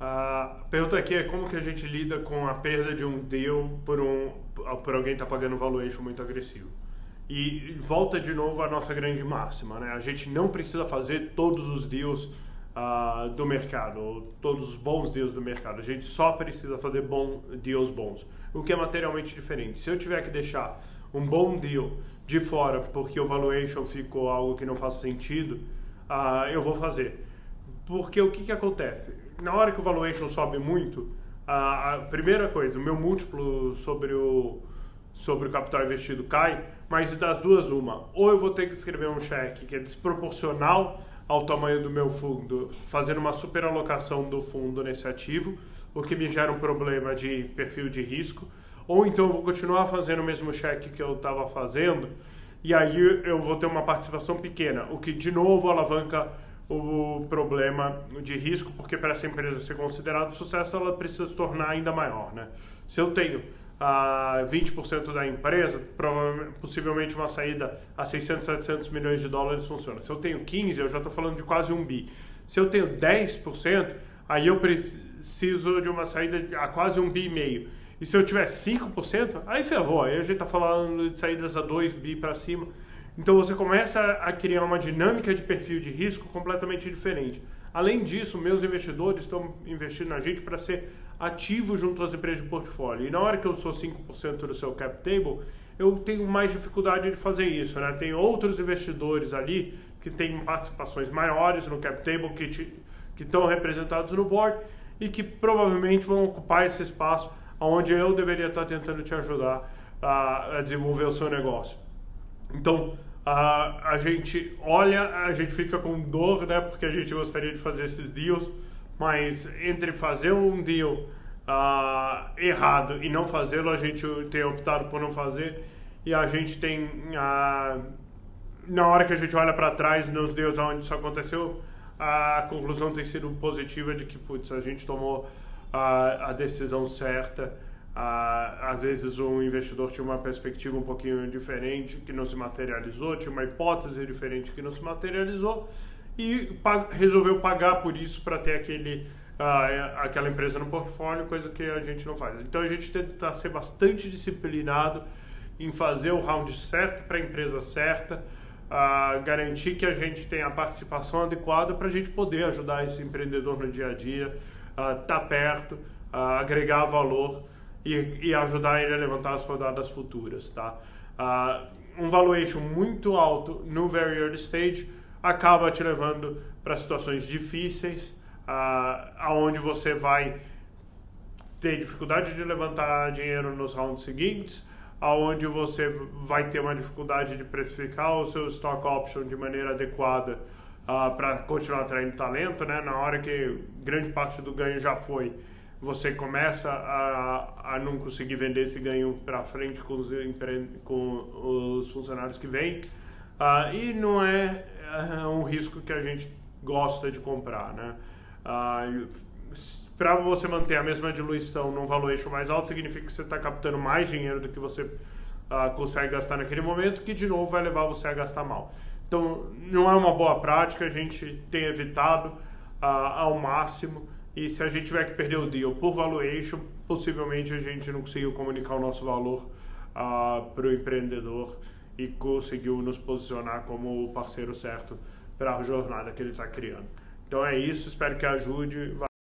A pergunta aqui é como que a gente lida com a perda de um deal por, um, por alguém estar tá pagando valuation muito agressivo. E volta de novo a nossa grande máxima, né? A gente não precisa fazer todos os deals uh, do mercado, todos os bons deals do mercado. A gente só precisa fazer bom, deals bons, o que é materialmente diferente. Se eu tiver que deixar um bom deal de fora porque o valuation ficou algo que não faz sentido, uh, eu vou fazer. Porque o que, que acontece? Na hora que o valuation sobe muito, a, a primeira coisa, o meu múltiplo sobre o, sobre o capital investido cai, mas das duas uma, ou eu vou ter que escrever um cheque que é desproporcional ao tamanho do meu fundo, fazendo uma superalocação do fundo nesse ativo, o que me gera um problema de perfil de risco, ou então eu vou continuar fazendo o mesmo cheque que eu estava fazendo, e aí eu vou ter uma participação pequena, o que de novo alavanca o problema de risco, porque para essa empresa ser considerada sucesso, ela precisa se tornar ainda maior. Né? Se eu tenho uh, 20% da empresa, provavelmente, possivelmente uma saída a 600, 700 milhões de dólares funciona. Se eu tenho 15%, eu já estou falando de quase um bi. Se eu tenho 10%, aí eu preciso de uma saída a quase um bi e meio. E se eu tiver 5%, aí ferrou. Aí a gente está falando de saídas a 2 bi para cima. Então você começa a criar uma dinâmica de perfil de risco completamente diferente. Além disso, meus investidores estão investindo na gente para ser ativo junto às empresas de portfólio. E na hora que eu sou 5% do seu cap table, eu tenho mais dificuldade de fazer isso. Né? Tem outros investidores ali que têm participações maiores no cap table, que, te, que estão representados no board e que provavelmente vão ocupar esse espaço onde eu deveria estar tentando te ajudar a, a desenvolver o seu negócio. Então, a, a gente olha, a gente fica com dor, né? Porque a gente gostaria de fazer esses deals, mas entre fazer um deal uh, errado e não fazê-lo, a gente tem optado por não fazer e a gente tem uh, na hora que a gente olha para trás nos deals onde isso aconteceu, a conclusão tem sido positiva de que putz, a gente tomou a, a decisão certa ah, às vezes um investidor tinha uma perspectiva um pouquinho diferente que não se materializou, tinha uma hipótese diferente que não se materializou e resolveu pagar por isso para ter aquele, ah, aquela empresa no portfólio, coisa que a gente não faz. Então a gente tenta ser bastante disciplinado em fazer o round certo para a empresa certa, ah, garantir que a gente tenha a participação adequada para a gente poder ajudar esse empreendedor no dia a dia, estar tá perto, agregar valor e, e ajudar ele a levantar as rodadas futuras, tá? Uh, um valuation muito alto no very early stage acaba te levando para situações difíceis, uh, aonde você vai ter dificuldade de levantar dinheiro nos rounds seguintes, aonde você vai ter uma dificuldade de precificar o seu stock option de maneira adequada uh, para continuar atraindo talento, né? Na hora que grande parte do ganho já foi, você começa a, a não conseguir vender esse ganho para frente com os, com os funcionários que vêm. Uh, e não é, é, um risco que a gente gosta de comprar. Né? Uh, ah, para você manter a mesma diluição num valuation mais alto, significa que você está captando mais dinheiro do que você uh, consegue gastar naquele momento, que de novo vai levar você a gastar mal. Então, não é uma boa prática, a gente tem evitado ao máximo. E se a gente tiver que perder o deal por valuation, possivelmente a gente não conseguiu comunicar o nosso valor uh, ah, para o empreendedor e conseguiu nos posicionar como o parceiro certo para a jornada que ele está criando. Então é isso, espero que ajude.